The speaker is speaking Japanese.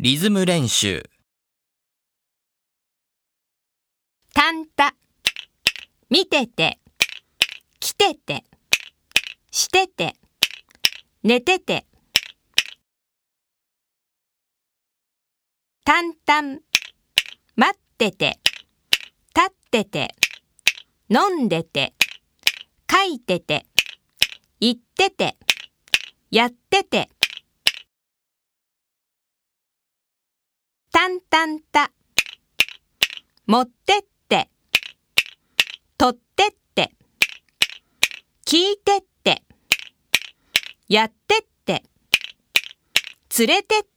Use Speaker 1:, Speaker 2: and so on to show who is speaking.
Speaker 1: リズム練習。
Speaker 2: たんた。見てて。来てて。してて。寝てて。たんたん。待ってて。立ってて。飲んでて。書いてて。言ってて。やってて。たんたんた。持ってって。取ってって。聞いてって。やってって。連れてって。